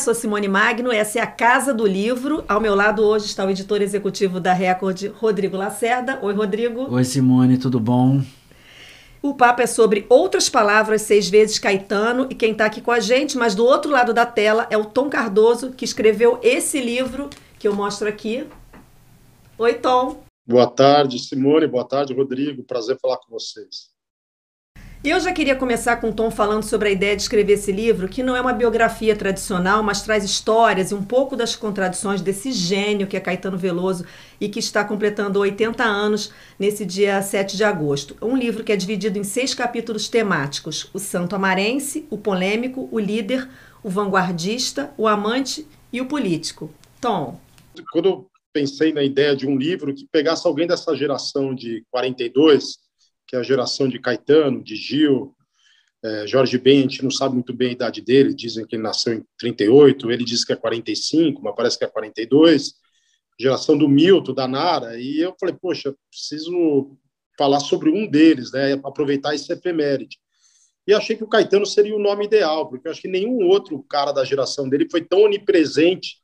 sou Simone Magno, essa é a Casa do Livro. Ao meu lado hoje está o editor executivo da Record, Rodrigo Lacerda. Oi, Rodrigo. Oi, Simone, tudo bom? O papo é sobre outras palavras, seis vezes Caetano, e quem está aqui com a gente, mas do outro lado da tela, é o Tom Cardoso, que escreveu esse livro que eu mostro aqui. Oi, Tom. Boa tarde, Simone. Boa tarde, Rodrigo. Prazer falar com vocês. Eu já queria começar com o Tom falando sobre a ideia de escrever esse livro, que não é uma biografia tradicional, mas traz histórias e um pouco das contradições desse gênio que é Caetano Veloso e que está completando 80 anos nesse dia 7 de agosto. Um livro que é dividido em seis capítulos temáticos: o santo amarense, o polêmico, o líder, o vanguardista, o amante e o político. Tom. Quando eu pensei na ideia de um livro que pegasse alguém dessa geração de 42 que é a geração de Caetano, de Gil, é, Jorge Ben, a gente não sabe muito bem a idade dele, dizem que ele nasceu em 38, ele diz que é 45, mas parece que é 42, geração do Milton, da Nara, e eu falei, poxa, preciso falar sobre um deles, né, aproveitar esse efeméride. E achei que o Caetano seria o nome ideal, porque eu acho que nenhum outro cara da geração dele foi tão onipresente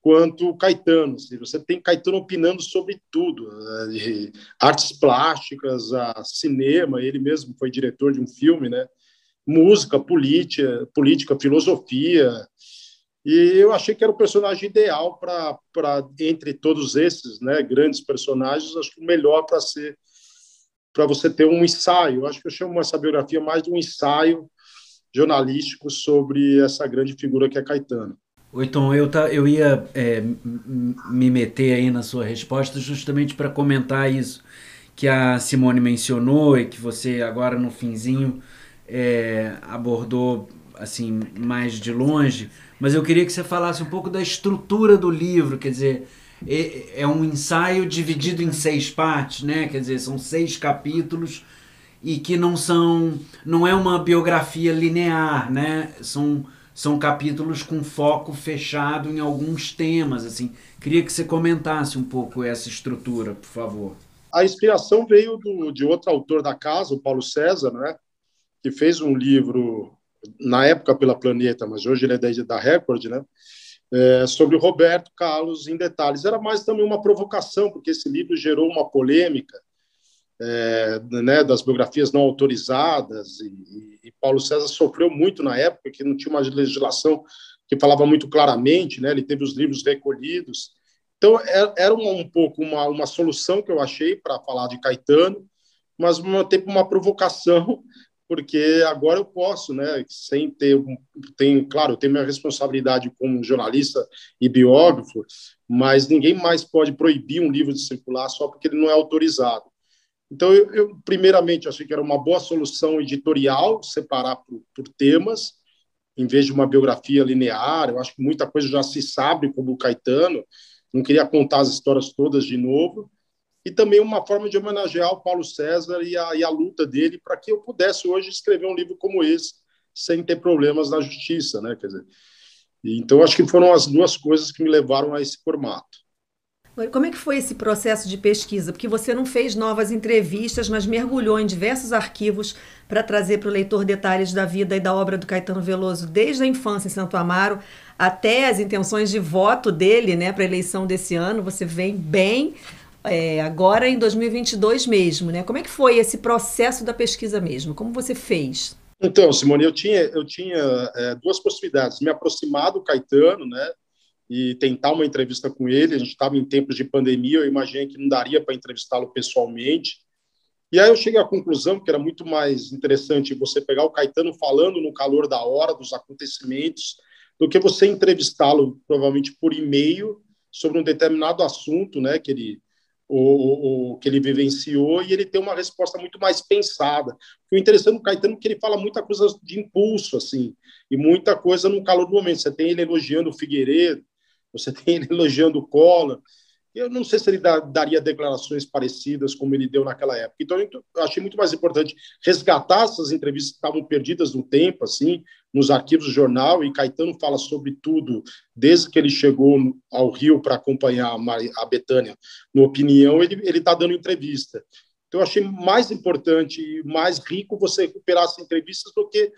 quanto Caetano. Você tem Caetano opinando sobre tudo, né, artes plásticas, a cinema, ele mesmo foi diretor de um filme, né? música, política, política, filosofia. E eu achei que era o personagem ideal para, entre todos esses né, grandes personagens, acho que o melhor para ser para você ter um ensaio. Acho que eu chamo essa biografia mais de um ensaio jornalístico sobre essa grande figura que é Caetano. Oi, Tom, eu, tá, eu ia é, me meter aí na sua resposta justamente para comentar isso que a Simone mencionou e que você agora no finzinho é, abordou assim mais de longe, mas eu queria que você falasse um pouco da estrutura do livro, quer dizer, é, é um ensaio dividido em seis partes, né? Quer dizer, são seis capítulos e que não são, não é uma biografia linear, né? São são capítulos com foco fechado em alguns temas. Assim, queria que você comentasse um pouco essa estrutura, por favor. A inspiração veio do, de outro autor da casa, o Paulo César, né, que fez um livro na época pela Planeta, mas hoje ele é da, Record, né, é, sobre o Roberto Carlos em detalhes. Era mais também uma provocação, porque esse livro gerou uma polêmica é, né, das biografias não autorizadas, e, e, Paulo César sofreu muito na época, que não tinha uma legislação que falava muito claramente, né, ele teve os livros recolhidos. Então, é, era um, um pouco uma, uma solução que eu achei para falar de Caetano, mas uma, tempo uma provocação, porque agora eu posso, né, sem ter, tem, claro, eu tenho minha responsabilidade como jornalista e biógrafo, mas ninguém mais pode proibir um livro de circular só porque ele não é autorizado. Então, eu, eu, primeiramente achei que era uma boa solução editorial separar por, por, temas, em vez de uma biografia linear. Eu acho que muita coisa já se sabe como o Caetano, não queria contar as histórias todas de novo. E também uma forma de homenagear o Paulo César e a, e a luta dele para que eu pudesse hoje escrever um livro como esse, sem ter problemas na justiça. Né? Quer dizer, então, acho que foram as duas coisas que me levaram a esse formato. Como é que foi esse processo de pesquisa? Porque você não fez novas entrevistas, mas mergulhou em diversos arquivos para trazer para o leitor detalhes da vida e da obra do Caetano Veloso, desde a infância em Santo Amaro até as intenções de voto dele né, para a eleição desse ano. Você vem bem é, agora em 2022 mesmo. Né? Como é que foi esse processo da pesquisa mesmo? Como você fez? Então, Simone, eu tinha, eu tinha é, duas possibilidades: me aproximar do Caetano, né, e tentar uma entrevista com ele. A gente estava em tempos de pandemia, eu imaginei que não daria para entrevistá-lo pessoalmente. E aí eu cheguei à conclusão que era muito mais interessante você pegar o Caetano falando no calor da hora, dos acontecimentos, do que você entrevistá-lo, provavelmente por e-mail, sobre um determinado assunto né, que, ele, o, que ele vivenciou, e ele tem uma resposta muito mais pensada. O interessante do Caetano é que ele fala muita coisa de impulso, assim, e muita coisa no calor do momento. Você tem ele elogiando o Figueiredo, você tem ele elogiando o Collor. Eu não sei se ele daria declarações parecidas como ele deu naquela época. Então, eu achei muito mais importante resgatar essas entrevistas que estavam perdidas no tempo, assim, nos arquivos do jornal. E Caetano fala sobre tudo desde que ele chegou ao Rio para acompanhar a Betânia. No Opinião, ele está dando entrevista. Então, eu achei mais importante e mais rico você recuperar essas entrevistas do que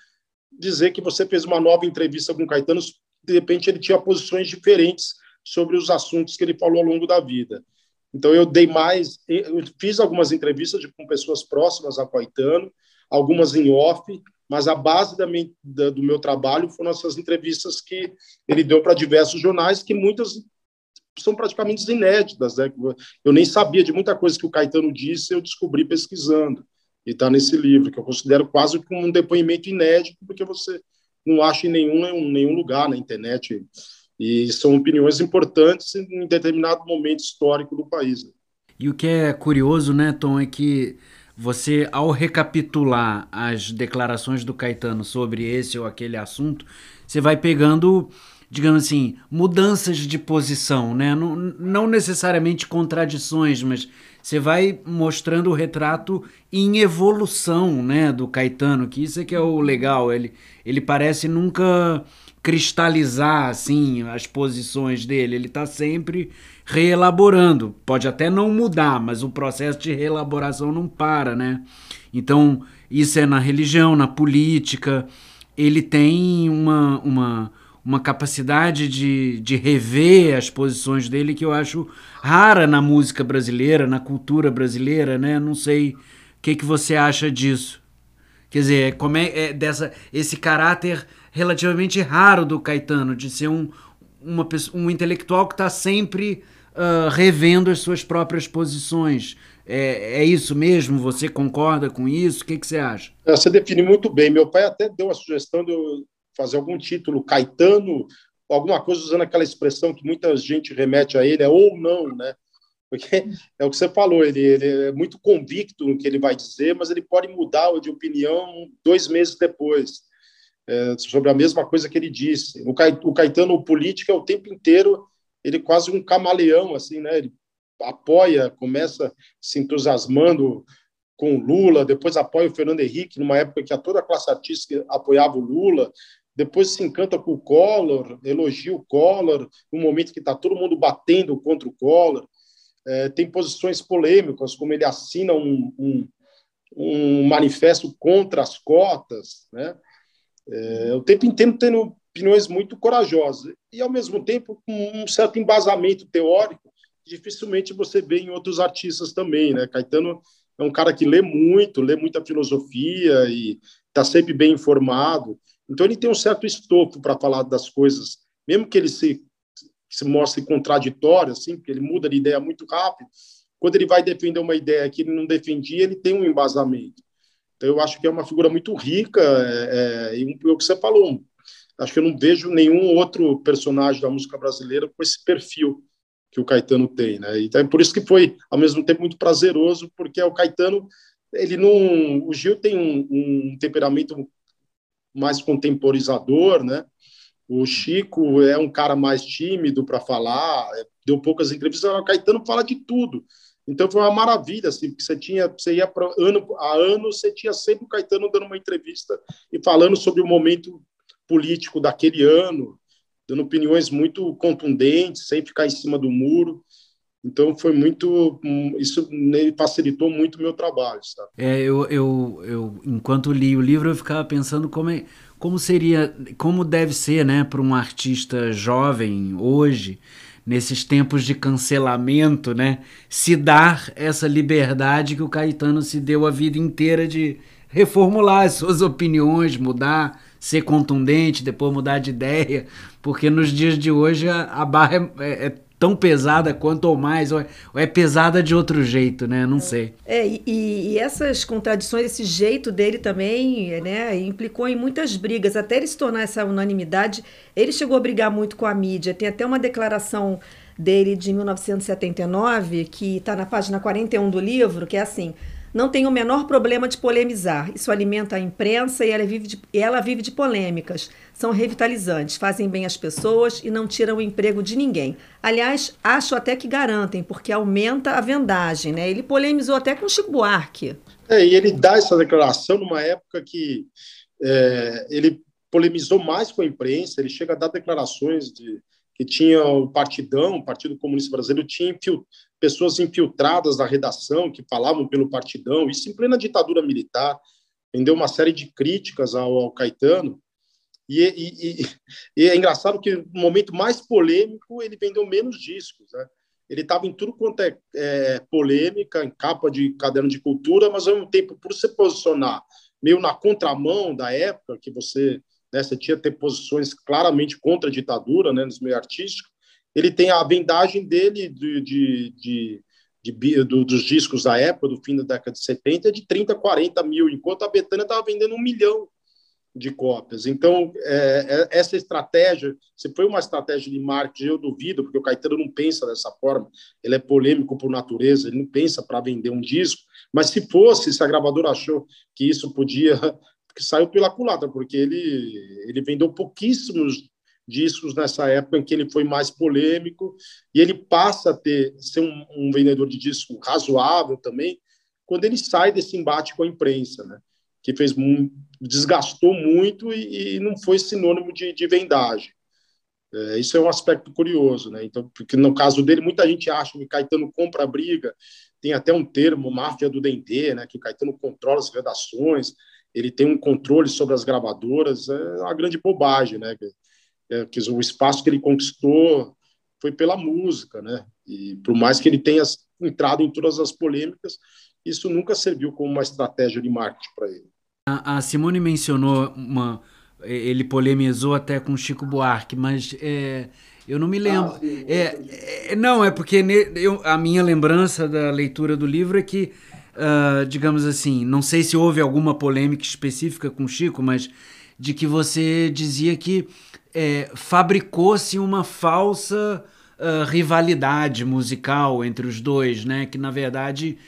dizer que você fez uma nova entrevista com Caetano de repente ele tinha posições diferentes sobre os assuntos que ele falou ao longo da vida. Então eu dei mais, eu fiz algumas entrevistas com pessoas próximas a Caetano, algumas em off, mas a base da minha, da, do meu trabalho foram essas entrevistas que ele deu para diversos jornais, que muitas são praticamente inéditas. Né? Eu nem sabia de muita coisa que o Caetano disse, eu descobri pesquisando. E está nesse livro, que eu considero quase como um depoimento inédito, porque você não acha em nenhum, nenhum lugar na internet. E são opiniões importantes em determinado momento histórico do país. E o que é curioso, né, Tom, é que você, ao recapitular as declarações do Caetano sobre esse ou aquele assunto, você vai pegando digamos assim, mudanças de posição, né? Não, não necessariamente contradições, mas você vai mostrando o retrato em evolução, né, do Caetano, que isso é que é o legal, ele, ele parece nunca cristalizar, assim, as posições dele, ele está sempre reelaborando, pode até não mudar, mas o processo de reelaboração não para, né? Então, isso é na religião, na política, ele tem uma, uma uma capacidade de, de rever as posições dele que eu acho rara na música brasileira, na cultura brasileira, né? Não sei o que, que você acha disso. Quer dizer, como é, é dessa esse caráter relativamente raro do Caetano de ser um, uma, um intelectual que está sempre uh, revendo as suas próprias posições. É, é, isso mesmo? Você concorda com isso? O que, que você acha? É, você define muito bem. Meu pai até deu a sugestão de eu fazer algum título Caetano, alguma coisa usando aquela expressão que muita gente remete a ele, é ou não, né? Porque é o que você falou, ele, ele é muito convicto no que ele vai dizer, mas ele pode mudar de opinião dois meses depois, é, sobre a mesma coisa que ele disse. O Caetano, o político, é o tempo inteiro, ele é quase um camaleão, assim, né? Ele apoia, começa se entusiasmando com o Lula, depois apoia o Fernando Henrique, numa época que a toda a classe artística apoiava o Lula, depois se encanta com o Collor, elogia o Collor, no momento que está todo mundo batendo contra o Collor. É, tem posições polêmicas, como ele assina um, um, um manifesto contra as cotas, né? É, o tempo inteiro tendo opiniões muito corajosas e, ao mesmo tempo, com um certo embasamento teórico, dificilmente você vê em outros artistas também, né? Caetano é um cara que lê muito, lê muita filosofia e está sempre bem informado. Então ele tem um certo estofo para falar das coisas, mesmo que ele se, se mostre contraditório, assim, porque ele muda de ideia muito rápido. Quando ele vai defender uma ideia que ele não defendia, ele tem um embasamento. Então eu acho que é uma figura muito rica é, é, e o que você falou. Acho que eu não vejo nenhum outro personagem da música brasileira com esse perfil que o Caetano tem, né? Então é por isso que foi ao mesmo tempo muito prazeroso, porque o Caetano ele não, o Gil tem um, um temperamento mais contemporizador, né? O Chico é um cara mais tímido para falar, deu poucas entrevistas. O Caetano fala de tudo. Então foi uma maravilha, assim, porque você tinha, você ia para ano a ano, você tinha sempre o Caetano dando uma entrevista e falando sobre o momento político daquele ano, dando opiniões muito contundentes, sem ficar em cima do muro. Então foi muito, isso facilitou muito o meu trabalho, sabe? É, eu, eu, eu enquanto li o livro eu ficava pensando como é, como seria, como deve ser, né, para um artista jovem hoje nesses tempos de cancelamento, né, se dar essa liberdade que o Caetano se deu a vida inteira de reformular as suas opiniões, mudar ser contundente, depois mudar de ideia, porque nos dias de hoje a, a barra é, é, é tão pesada quanto ou mais, ou é, ou é, pesada de outro jeito, né? Não sei. É, e, e, essas contradições, esse jeito dele também, né, implicou em muitas brigas. Até ele se tornar essa unanimidade, ele chegou a brigar muito com a mídia. Tem até uma declaração dele de 1979, que está na página 41 do livro, que é assim não tem o menor problema de polemizar. Isso alimenta a imprensa e ela vive de, ela vive de polêmicas. São revitalizantes, fazem bem às pessoas e não tiram o emprego de ninguém. Aliás, acho até que garantem, porque aumenta a vendagem. Né? Ele polemizou até com Chico Buarque. É, e ele dá essa declaração numa época que é, ele polemizou mais com a imprensa, ele chega a dar declarações de que tinha o Partidão, o Partido Comunista Brasileiro, tinha pessoas infiltradas na redação que falavam pelo Partidão, isso em plena ditadura militar, rendeu uma série de críticas ao, ao Caetano, E, e, e, e, é engraçado que no momento mais polêmico ele vendeu menos discos, né? Ele estava em tudo quanto é, é, polêmica, em capa de caderno de cultura, mas ao mesmo tempo, por se posicionar meio na contramão da época, que você, né, você tinha ter posições claramente contra a ditadura, né, nos meio artístico, ele tem a vendagem dele de, de, de, de do, dos discos da época, do fim da década de 70, de 30, 40 mil, enquanto a Betânia estava vendendo um milhão de cópias. Então, é, é, essa estratégia, se foi uma estratégia de marketing, eu duvido, porque o Caetano não pensa dessa forma, ele é polêmico por natureza, ele não pensa para vender um disco, mas se fosse, se a gravadora achou que isso podia, que saiu pela culatra, porque ele, ele vendeu pouquíssimos discos nessa época em que ele foi mais polêmico, e ele passa a ter, ser um, um vendedor de disco razoável também, quando ele sai desse embate com a imprensa, né? Que fez desgastou muito e, e, não foi sinônimo de, de vendagem. É, isso é um aspecto curioso, né? Então, porque no caso dele, muita gente acha que Caetano compra a briga, tem até um termo, máfia do Dendê, né? Que Caetano controla as redações, ele tem um controle sobre as gravadoras, é uma grande bobagem, né? É, que o espaço que ele conquistou foi pela música, né? E por mais que ele tenha entrado em todas as polêmicas, isso nunca serviu como uma estratégia de marketing para ele. A, a, Simone mencionou uma. Ele polemizou até com Chico Buarque, mas é, eu não me lembro. Ah, sim, é, é, não, é porque ne, eu, a minha lembrança da leitura do livro é que, uh, digamos assim, não sei se houve alguma polêmica específica com Chico, mas de que você dizia que é, fabricou-se uma falsa uh, rivalidade musical entre os dois, né? Que na verdade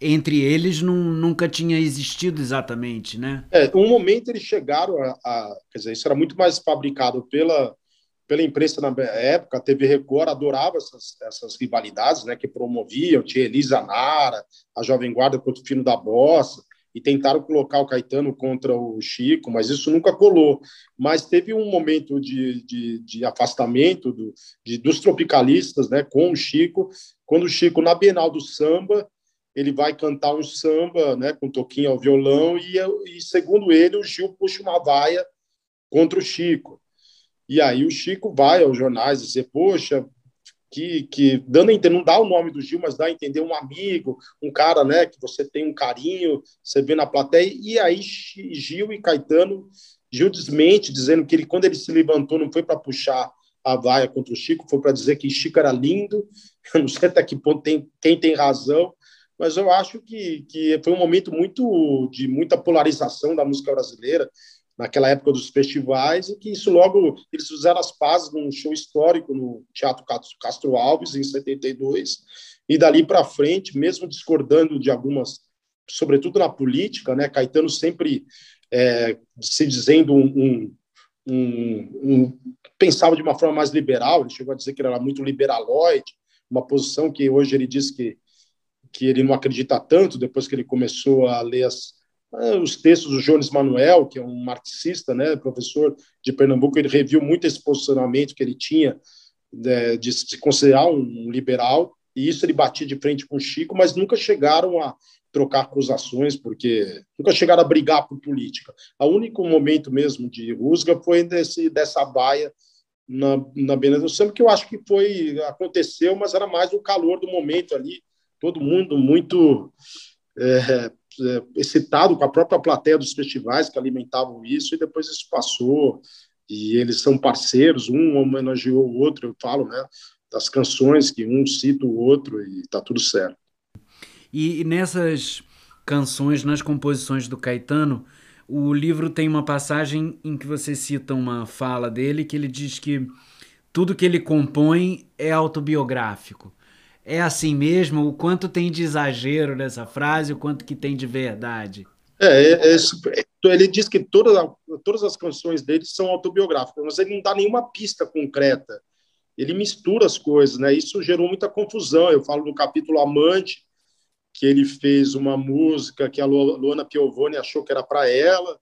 entre eles não, nunca tinha existido exatamente, né? É, um momento eles chegaram a, a, quer dizer, isso era muito mais fabricado pela pela imprensa na época, a TV Record adorava essas, essas rivalidades, né, que promoviam, tinha Elisa Nara, a Jovem Guarda contra o Fino da Bossa, e tentaram colocar o Caetano contra o Chico, mas isso nunca colou. Mas teve um momento de, de, de afastamento do, de, dos tropicalistas né, com o Chico, quando o Chico, na Bienal do Samba, ele vai cantar um samba, né, com toquinho ao violão, e, e segundo ele, o Gil puxa uma vaia contra o Chico. E aí o Chico vai aos jornais dizer, poxa, que, que dando a entender, não dá o nome do Gil, mas dá a entender um amigo, um cara, né, que você tem um carinho, você vê na plateia, e aí Gil e Caetano, Gil desmente, dizendo que ele, quando ele se levantou, não foi para puxar a vaia contra o Chico, foi para dizer que Chico era lindo, eu não sei até que ponto tem, quem tem razão, mas eu acho que, que foi um momento muito de muita polarização da música brasileira naquela época dos festivais e que isso logo eles fizeram as pazes num show histórico no Teatro Castro Alves em 72 e dali para frente mesmo discordando de algumas sobretudo na política né Caetano sempre é, se dizendo um, um, um, um, pensava de uma forma mais liberal ele chegou a dizer que ele era muito liberaloide uma posição que hoje ele diz que que ele não acredita tanto depois que ele começou a ler as, ah, os textos do Jones Manuel, que é um marxista, né, professor de Pernambuco, ele reviu muito esse posicionamento que ele tinha de, de se considerar um liberal, e isso ele batia de frente com o Chico, mas nunca chegaram a trocar acusações, porque nunca chegaram a brigar por política. O único momento mesmo de rusga foi desse, dessa baia na, na Bena do Samba, que eu acho que foi aconteceu, mas era mais o calor do momento ali, todo mundo muito é, é, excitado com a própria plateia dos festivais que alimentavam isso, e depois isso passou, e eles são parceiros, um homenageou o outro, eu falo, né, das canções que um cita o outro, e está tudo certo. E, e nessas canções, nas composições do Caetano, o livro tem uma passagem em que você cita uma fala dele que ele diz que tudo que ele compõe é autobiográfico é assim mesmo? O quanto tem de exagero nessa frase, o quanto que tem de verdade? É, é, é ele diz que todas, as canções dele são autobiográficas, mas ele não dá nenhuma pista concreta. Ele mistura as coisas, né? Isso gerou muita confusão. Eu falo no capítulo Amante, que ele fez uma música que a Luana Piovani achou que era para ela,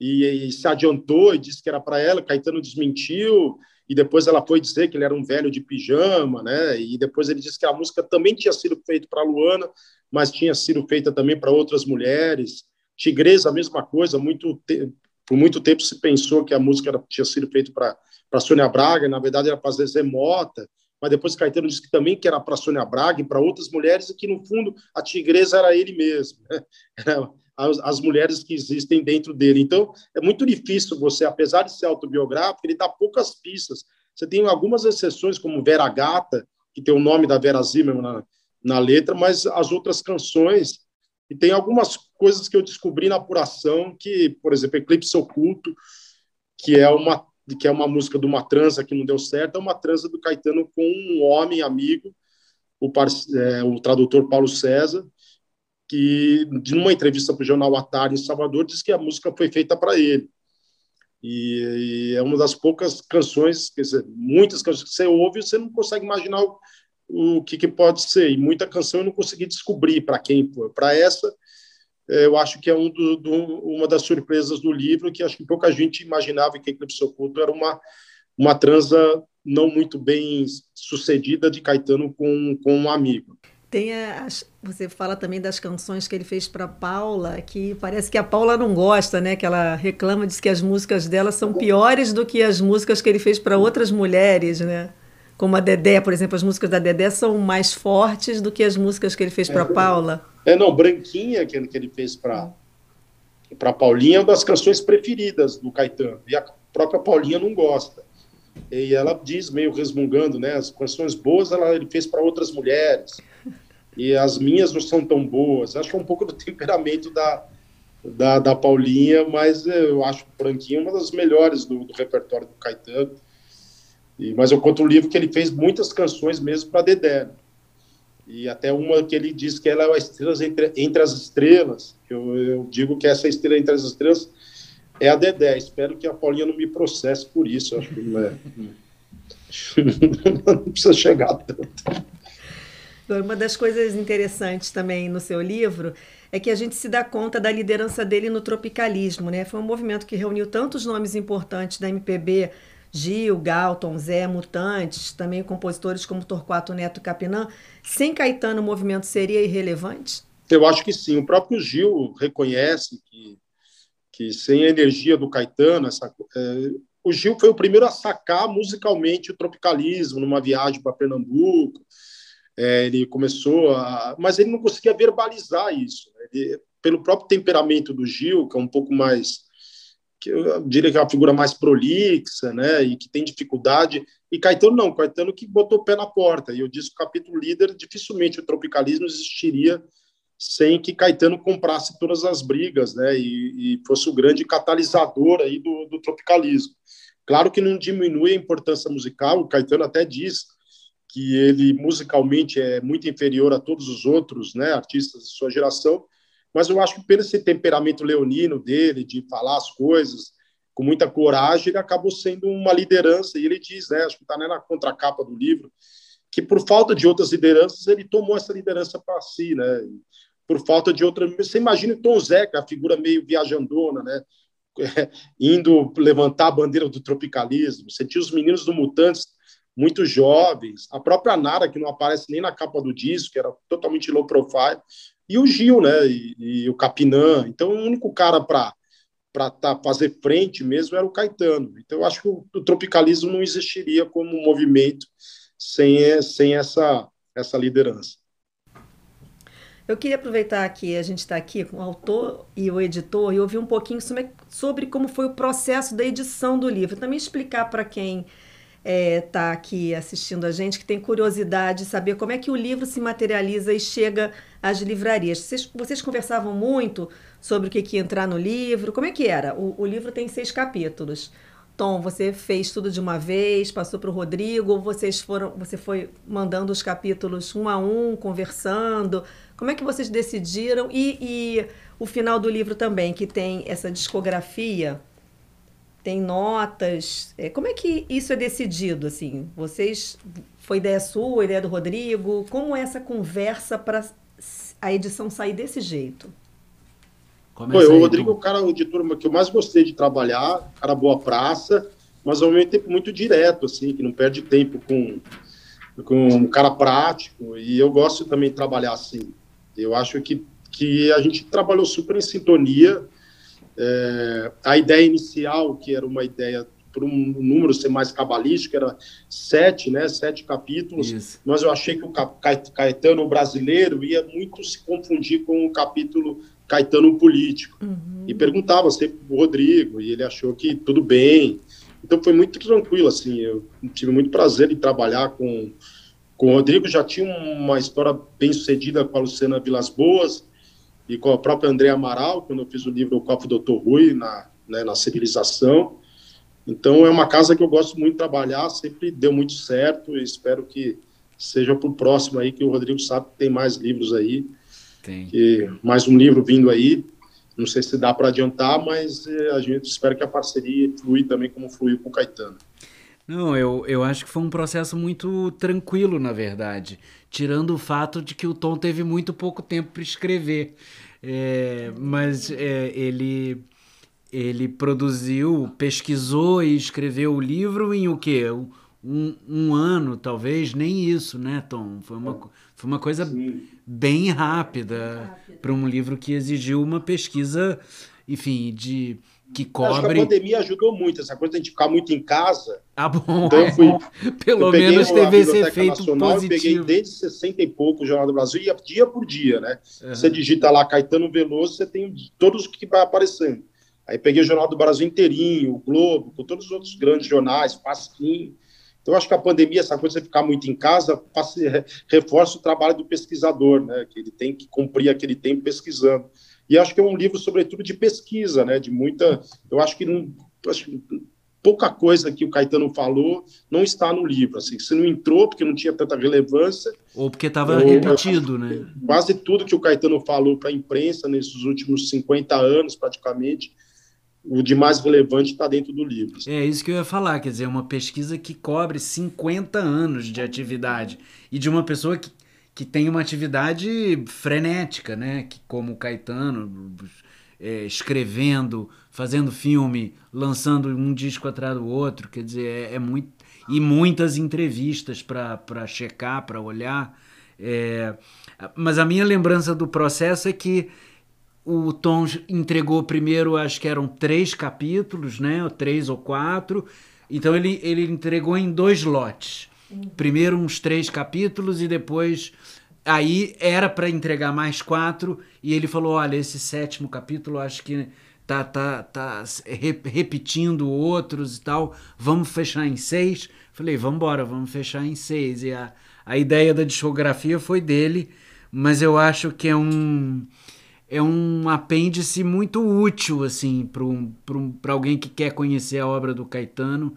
e, e, se adiantou e disse que era para ela. Caetano desmentiu e depois ela foi dizer que ele era um velho de pijama, né? E depois ele disse que a música também tinha sido feita para Luana, mas tinha sido feita também para outras mulheres. Tigresa, a mesma coisa, muito te por muito tempo se pensou que a música era, tinha sido feita para Sônia Braga, na verdade era para Zezé Mota, mas depois Caetano disse que também que era para Sônia Braga e para outras mulheres, e que no fundo a tigresa era ele mesmo, né? as, as, mulheres que existem dentro dele. Então é muito difícil você, apesar de ser autobiográfico, ele dá poucas pistas. Você tem algumas exceções, como Vera Gata, que tem o nome da Vera Zimmermann na, na letra, mas as outras canções e tem algumas coisas que eu descobri na apuração, que, por exemplo, Eclipse Oculto, que é uma que é uma música de uma transa que não deu certo, é uma transa do Caetano com um homem amigo, o, é, o tradutor Paulo César, que, numa entrevista para o jornal A Tarde em Salvador, disse que a música foi feita para ele. E, e, é uma das poucas canções, quer dizer, muitas canções que você ouve você não consegue imaginar o, o que, que, pode ser. E muita canção eu não consegui descobrir para quem foi. Para essa, é, eu acho que é um do, do, uma das surpresas do livro, que acho que pouca gente imaginava que Eclipse Oculto era uma, uma transa não muito bem sucedida de Caetano com, com um amigo. Tem as, você fala também das canções que ele fez para Paula, que parece que a Paula não gosta, né? Que ela reclama, diz que as músicas dela são piores do que as músicas que ele fez para outras mulheres, né? como a Dedé, por exemplo, as músicas da Dedé são mais fortes do que as músicas que ele fez para é, Paula. É, não, Branquinha, que ele, que ele fez para para Paulinha, é uma das canções preferidas do Caetano. E a própria Paulinha não gosta. E ela diz, meio resmungando, né? As canções boas ela, ele fez para outras mulheres. E as minhas não são tão boas. Acho que é um pouco do temperamento da, da, da Paulinha, mas eu acho Branquinha uma das melhores do, do repertório do Caetano. E, mas eu conto um livro que ele fez muitas canções mesmo para Dedé. E até uma que ele diz que ela é a estrela entre, entre as estrelas. Eu, eu, digo que essa estrela entre as estrelas é a Dedé. Espero que a Paulinha não me processe por isso. Acho que não é. não precisa chegar tanto. Uma das coisas interessantes também no seu livro é que a gente se dá conta da liderança dele no tropicalismo, né? Foi um movimento que reuniu tantos nomes importantes da MPB Gil, Galton, Zé, Mutantes, também compositores como Torquato Neto Capinã, sem Caetano o movimento seria irrelevante? Eu acho que sim. O próprio Gil reconhece que, que sem a energia do Caetano, essa, é, o Gil foi o primeiro a sacar musicalmente o tropicalismo numa viagem para Pernambuco. É, ele começou a. Mas ele não conseguia verbalizar isso. Ele, pelo próprio temperamento do Gil, que é um pouco mais que eu diria que é uma figura mais prolixa, né, e que tem dificuldade, e Caetano não, Caetano que botou o pé na porta, e eu disse que o capítulo líder, dificilmente o tropicalismo existiria sem que Caetano comprasse todas as brigas, né, e, e fosse o grande catalisador aí do, do tropicalismo. Claro que não diminui a importância musical, o Caetano até diz que ele musicalmente é muito inferior a todos os outros, né, artistas de sua geração, mas eu acho que pelo esse temperamento leonino dele, de falar as coisas com muita coragem, ele acabou sendo uma liderança. E ele diz, né, acho que está na contracapa do livro, que por falta de outras lideranças, ele tomou essa liderança para si, né? Por falta de outra. Você imagina o Tom Zeca, a figura meio viajandona, né? Indo levantar a bandeira do tropicalismo. Tinha os meninos do Mutantes muito jovens, a própria Nara, que não aparece nem na capa do disco, que era totalmente low profile, e o Gil, né? E, e o Capinã. Então, o único cara para para tá, fazer frente mesmo era o Caetano. Então, eu acho que o, o tropicalismo não existiria como movimento sem, sem essa, essa liderança. Eu queria aproveitar que a gente está aqui com o autor e o editor e ouvir um pouquinho sobre, sobre como foi o processo da edição do livro. Também explicar para quem está é, tá aqui assistindo a gente, que tem curiosidade de saber como é que o livro se materializa e chega às livrarias. Vocês, vocês conversavam muito sobre o que, que ia entrar no livro. Como é que era? O, o livro tem seis capítulos. Tom, você fez tudo de uma vez, passou para o Rodrigo, vocês foram, você foi mandando os capítulos um a um, conversando. Como é que vocês decidiram? E, e o final do livro também, que tem essa discografia tem notas. É, como é que isso é decidido? Assim, vocês foi ideia sua, ideia do Rodrigo? Como é essa conversa para a edição sair desse jeito? Foi, o Rodrigo é o cara de turma que eu mais gostei de trabalhar, cara boa praça, mas ao mesmo tempo muito direto, assim, que não perde tempo com, com um cara prático, e eu gosto também de trabalhar assim. Eu acho que, que a gente trabalhou super em sintonia, É, a ideia inicial, que era uma ideia por um número ser mais cabalístico, era sete, né, sete capítulos, Isso. mas eu achei que o Caetano brasileiro ia muito se confundir com o capítulo Caetano político. Uhum. E perguntava sempre para o Rodrigo, e ele achou que tudo bem. Então foi muito tranquilo, assim, eu tive muito prazer em trabalhar com, com o Rodrigo, já tinha uma história bem sucedida com a Luciana Vilas Boas e com a própria André Amaral, quando eu fiz o livro O Copo do Dr. Rui, na, né, na civilização. Então é uma casa que eu gosto muito de trabalhar, sempre deu muito certo e espero que seja para o próximo aí, que o Rodrigo sabe que tem mais livros aí. Tem. Que, mais um livro vindo aí. Não sei se dá para adiantar, mas eh, a gente espera que a parceria flui também como fluiu com o Caetano. Não, eu, eu acho que foi um processo muito tranquilo, na verdade. Tirando o fato de que o Tom teve muito pouco tempo para escrever. É, mas é, ele ele produziu, pesquisou e escreveu o livro em o quê? Um, um ano, talvez, nem isso, né, Tom? Foi uma, foi uma coisa bem rápida para um livro que exigiu uma pesquisa, enfim, de que cobre. Acho que a pandemia ajudou muito, essa coisa de a gente ficar muito em casa. Ah, bom. Então eu fui. Pelo eu menos teve esse efeito Nacional, positivo. Eu peguei desde 60 e pouco o Jornal do Brasil, ia dia por dia, né? Uhum. Você digita lá Caetano Veloso, você tem todos que vai aparecendo. Aí peguei o Jornal do Brasil inteirinho, o Globo, com todos os outros grandes jornais, Pasquim. Então, acho que a pandemia, essa coisa de ficar muito em casa, reforça o trabalho do pesquisador, né? Que ele tem que cumprir aquele tempo pesquisando. E acho que é um livro, sobretudo, de pesquisa, né? De muita. Eu acho que não. Acho que pouca coisa que o Caetano falou não está no livro. Assim, se não entrou porque não tinha tanta relevância. Ou porque estava repetido, né? Quase tudo que o Caetano falou para a imprensa nesses últimos 50 anos, praticamente, o de mais relevante está dentro do livro. É isso que eu ia falar, quer dizer, uma pesquisa que cobre 50 anos de atividade e de uma pessoa que, que tem uma atividade frenética, né? Que, como o Caetano, é, escrevendo, fazendo filme, lançando um disco atrás do outro, quer dizer, é, é muito. E muitas entrevistas para checar, para olhar. É, mas a minha lembrança do processo é que o Tom entregou primeiro, acho que eram três capítulos, né? Três ou quatro. Então ele, ele entregou em dois lotes. Primeiro uns três capítulos e depois. Aí era para entregar mais quatro. E ele falou: olha, esse sétimo capítulo acho que tá, tá, tá repetindo outros e tal. Vamos fechar em seis. Falei, vamos embora, vamos fechar em seis. E a, a ideia da discografia foi dele, mas eu acho que é um é um apêndice muito útil assim para um, um, alguém que quer conhecer a obra do Caetano.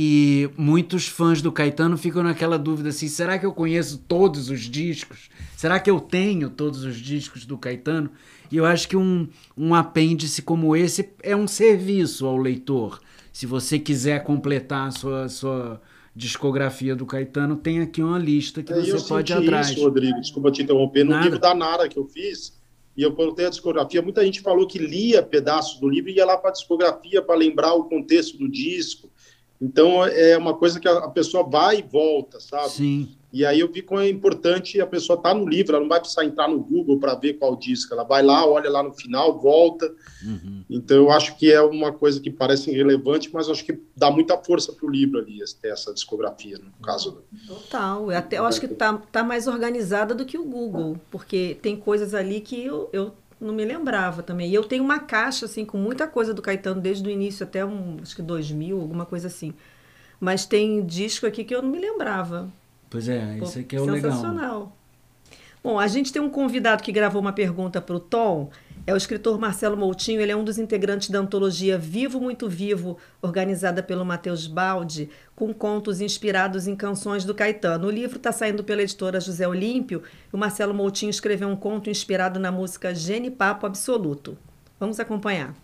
E muitos fãs do Caetano ficam naquela dúvida assim: será que eu conheço todos os discos? Será que eu tenho todos os discos do Caetano? E eu acho que um, um apêndice como esse é um serviço ao leitor. Se você quiser completar a sua, sua discografia do Caetano, tem aqui uma lista que é, você pode ir atrás. Isso, Rodrigo, desculpa te interromper. No Nada. livro da Nara que eu fiz, e eu coloquei a discografia. Muita gente falou que lia pedaços do livro e ia lá para a discografia para lembrar o contexto do disco. Então é uma coisa que a pessoa vai e volta, sabe? Sim. E aí eu vi como é importante a pessoa estar tá no livro, ela não vai precisar entrar no Google para ver qual disco, ela vai lá, olha lá no final, volta. Uhum. Então eu acho que é uma coisa que parece irrelevante, mas acho que dá muita força para o livro ali, essa discografia, no caso. Total, eu, até, eu acho que está tá mais organizada do que o Google, porque tem coisas ali que eu, eu não me lembrava também. E eu tenho uma caixa assim com muita coisa do Caetano desde o início até um, acho que 2000, alguma coisa assim. Mas tem disco aqui que eu não me lembrava. Pois é, isso aqui é o legal. Sensacional. Bom, a gente tem um convidado que gravou uma pergunta para o Tom. É o escritor Marcelo Moutinho, ele é um dos integrantes da antologia Vivo Muito Vivo, organizada pelo Matheus Baldi, com contos inspirados em canções do Caetano. O livro está saindo pela editora José Olímpio e o Marcelo Moutinho escreveu um conto inspirado na música Genipapo Absoluto. Vamos acompanhar.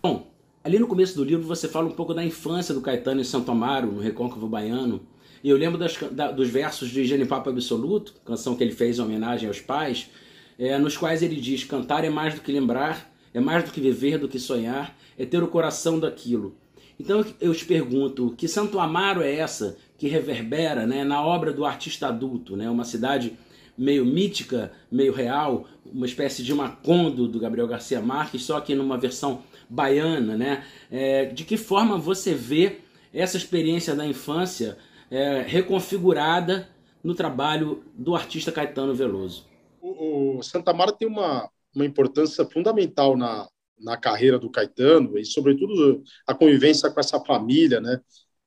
Bom, ali no começo do livro você fala um pouco da infância do Caetano em Santo Amaro, no Recôncavo Baiano, e eu lembro das, da, dos versos de Genipapo Absoluto, canção que ele fez em homenagem aos pais, é, nos quais ele diz: Cantar é mais do que lembrar, é mais do que viver, do que sonhar, é ter o coração daquilo. Então eu te pergunto: que Santo Amaro é essa que reverbera né, na obra do artista adulto? Né, uma cidade meio mítica, meio real, uma espécie de Macondo do Gabriel Garcia Marques, só que numa versão baiana, né? É, de que forma você vê essa experiência da infância é, reconfigurada no trabalho do artista Caetano Veloso? O, o Santa Mara tem uma, uma importância fundamental na, na carreira do Caetano e, sobretudo, a convivência com essa família, né?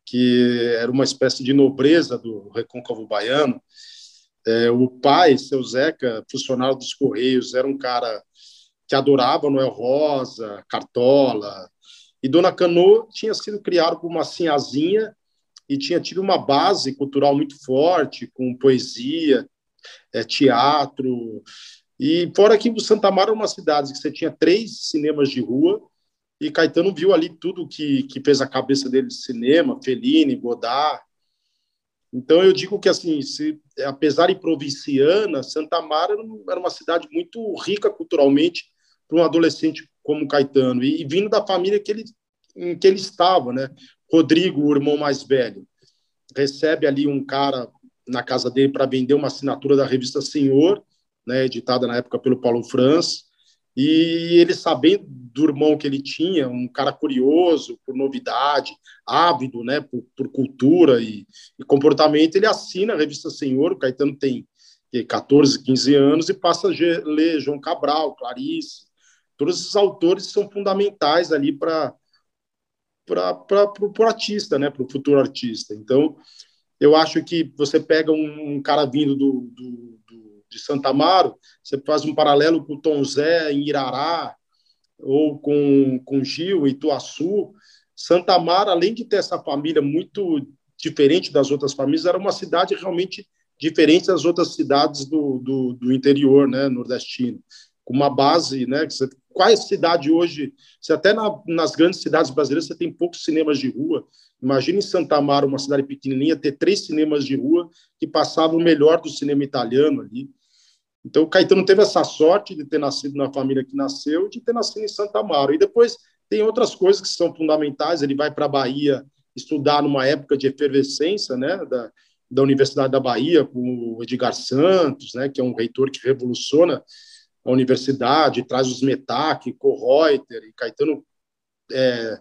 Que era uma espécie de nobreza do recôncavo baiano é, o pai, seu Zeca, funcionário dos Correios, era um cara que adorava Noel Rosa, Cartola. E Dona Cano tinha sido criado por uma sinhazinha e tinha tido uma base cultural muito forte, com poesia, é, teatro. E fora que o Santa Mara é uma cidade que você tinha três cinemas de rua, e Caetano viu ali tudo que, que fez a cabeça dele de cinema, Fellini, Godard, então eu digo que assim, se, apesar de provinciana, Santa Mara era uma cidade muito rica culturalmente para um adolescente como Caetano e, e, vindo da família que ele em que ele estava, né? Rodrigo, o irmão mais velho, recebe ali um cara na casa dele para vender uma assinatura da revista Senhor, né, editada na época pelo Paulo Franz, e ele sabendo do irmão que ele tinha, um cara curioso por novidade, ávido né, por, por cultura e, e, comportamento, ele assina a revista Senhor. O Caetano tem 14, 15 anos e passa a ler João Cabral, Clarice. Todos esses autores são fundamentais ali para para o artista, né, para o futuro artista. Então, eu acho que você pega um, um cara vindo do, do, do, de Santa Amaro, você faz um paralelo com o Tom Zé em Irará, ou com, com Gil, Ituaçu, Santa Mara, além de ter essa família muito diferente das outras famílias, era uma cidade realmente diferente das outras cidades do, do, do interior, né, nordestino, com uma base, né, que você, qual a cidade hoje, se até na, nas grandes cidades brasileiras você tem poucos cinemas de rua, imagine em Santa Mara, uma cidade pequenininha, ter três cinemas de rua que passavam o melhor do cinema italiano ali, então, o Caetano teve essa sorte de ter nascido na família que nasceu de ter nascido em Santa Amaro. E depois tem outras coisas que são fundamentais. Ele vai para a Bahia estudar numa época de efervescência né, da, da Universidade da Bahia, com o Edgar Santos, né, que é um reitor que revoluciona a universidade, traz os METAC, Correuter, e Caetano é,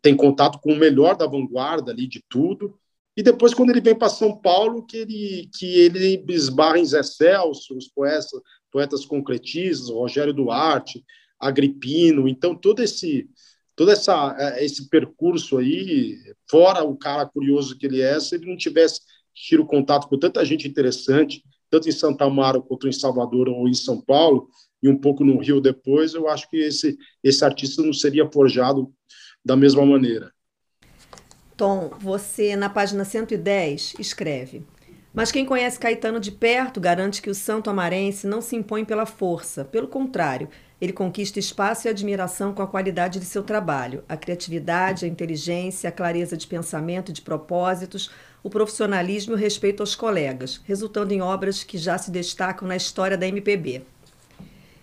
tem contato com o melhor da vanguarda ali de tudo. E depois, quando ele vem para São Paulo, que ele, que ele esbarra em Zé Celso, os poetas, poetas concretistas, Rogério Duarte, Agripino. Então, todo esse, todo essa, é, esse percurso aí, fora o cara curioso que ele é, se ele não tivesse tido contato com tanta gente interessante, tanto em Santa Amaro quanto em Salvador ou em São Paulo, e um pouco no Rio depois, eu acho que esse, esse artista não seria forjado da mesma maneira. Tom, você na página 110 escreve: Mas quem conhece Caetano de perto garante que o santo amarense não se impõe pela força, pelo contrário, ele conquista espaço e admiração com a qualidade de seu trabalho, a criatividade, a inteligência, a clareza de pensamento e de propósitos, o profissionalismo e o respeito aos colegas, resultando em obras que já se destacam na história da MPB.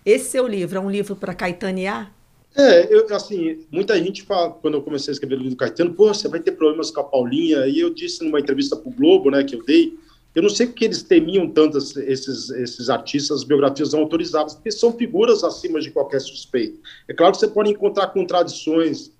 Esse seu livro é um livro para caetanear? É, eu, assim, muita gente fala, quando eu comecei a escrever o livro do Caetano, pô, você vai ter problemas com a Paulinha, e eu disse numa entrevista para o Globo, né, que eu dei, eu não sei porque eles temiam tanto esses, esses artistas, biografias não autorizadas, porque são figuras acima de qualquer suspeito. É claro que você pode encontrar contradições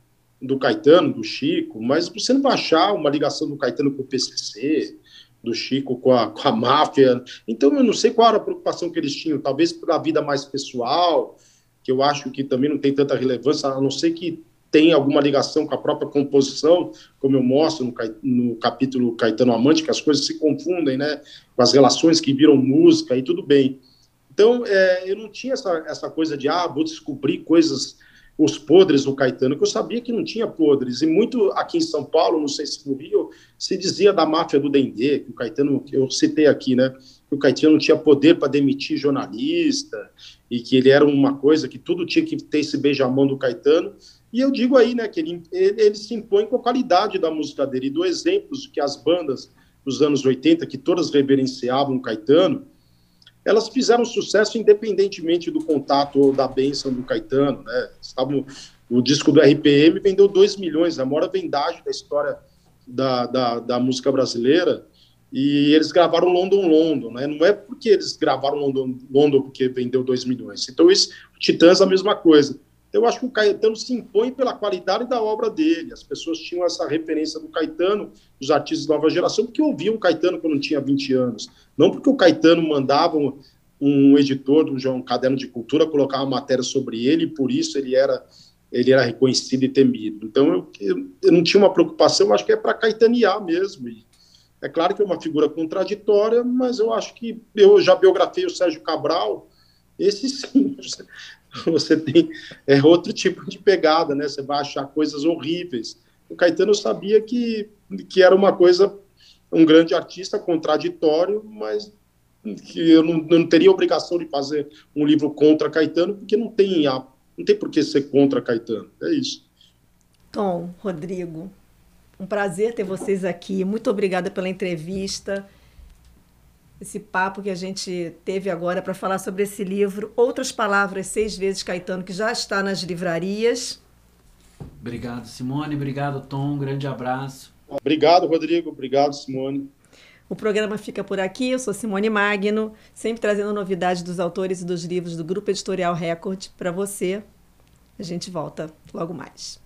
do Caetano, do Chico, mas você não vai achar uma ligação do Caetano com o PCC, do Chico com a, com a máfia. Então, eu não sei qual era a preocupação que eles tinham, talvez pela vida mais pessoal, que eu acho que também não tem tanta relevância, a não ser que tenha alguma ligação com a própria composição, como eu mostro no, no capítulo Caetano Amante, que as coisas se confundem, né, com as relações que viram música e tudo bem. Então, é, eu não tinha essa, essa coisa de, ah, vou descobrir coisas, os podres do Caetano, que eu sabia que não tinha podres. E muito aqui em São Paulo, não sei se no Rio, se dizia da máfia do Dendê, que o Caetano, que eu citei aqui, né, que o Caetano não tinha poder para demitir jornalista, e que ele era uma coisa que tudo tinha que ter esse beijamão do Caetano. E eu digo aí, né, que ele, ele, ele se impõe com a qualidade da música dele. E do exemplos que as bandas dos anos 80, que todas reverenciavam o Caetano, elas fizeram sucesso independentemente do contato ou da bênção do Caetano, né? Estavam, o disco do RPM vendeu 2 milhões, a maior vendagem da história da, da, da música brasileira. e eles gravaram London London, né? Não é porque eles gravaram London London porque vendeu 2 milhões. Então, isso, Titãs a mesma coisa. Eu acho que o Caetano se impõe pela qualidade da obra dele. As pessoas tinham essa referência do Caetano, os artistas da nova geração, porque ouviam o Caetano quando tinha 20 anos. Não porque o Caetano mandava um, um editor de um caderno de cultura colocar uma matéria sobre ele, e por isso ele era ele era reconhecido e temido. Então, eu, eu, eu não tinha uma preocupação, acho que é para caetanear mesmo. E é claro que é uma figura contraditória, mas eu acho que eu já biografei o Sérgio Cabral, esse sim, você tem é outro tipo de pegada, né? Você vai achar coisas horríveis. O Caetano sabia que, que era uma coisa, um grande artista contraditório, mas que eu não, não teria obrigação de fazer um livro contra Caetano, porque não tem, não tem por que ser contra Caetano. É isso. Tom, Rodrigo, um prazer ter vocês aqui. Muito obrigada pela entrevista esse papo que a gente teve agora para falar sobre esse livro, Outras Palavras, Seis Vezes Caetano, que já está nas livrarias. Obrigado, Simone. Obrigado, Tom. Um grande abraço. Obrigado, Rodrigo. Obrigado, Simone. O programa fica por aqui. Eu sou Simone Magno, sempre trazendo novidades dos autores e dos livros do Grupo Editorial Record para você. A gente volta logo mais.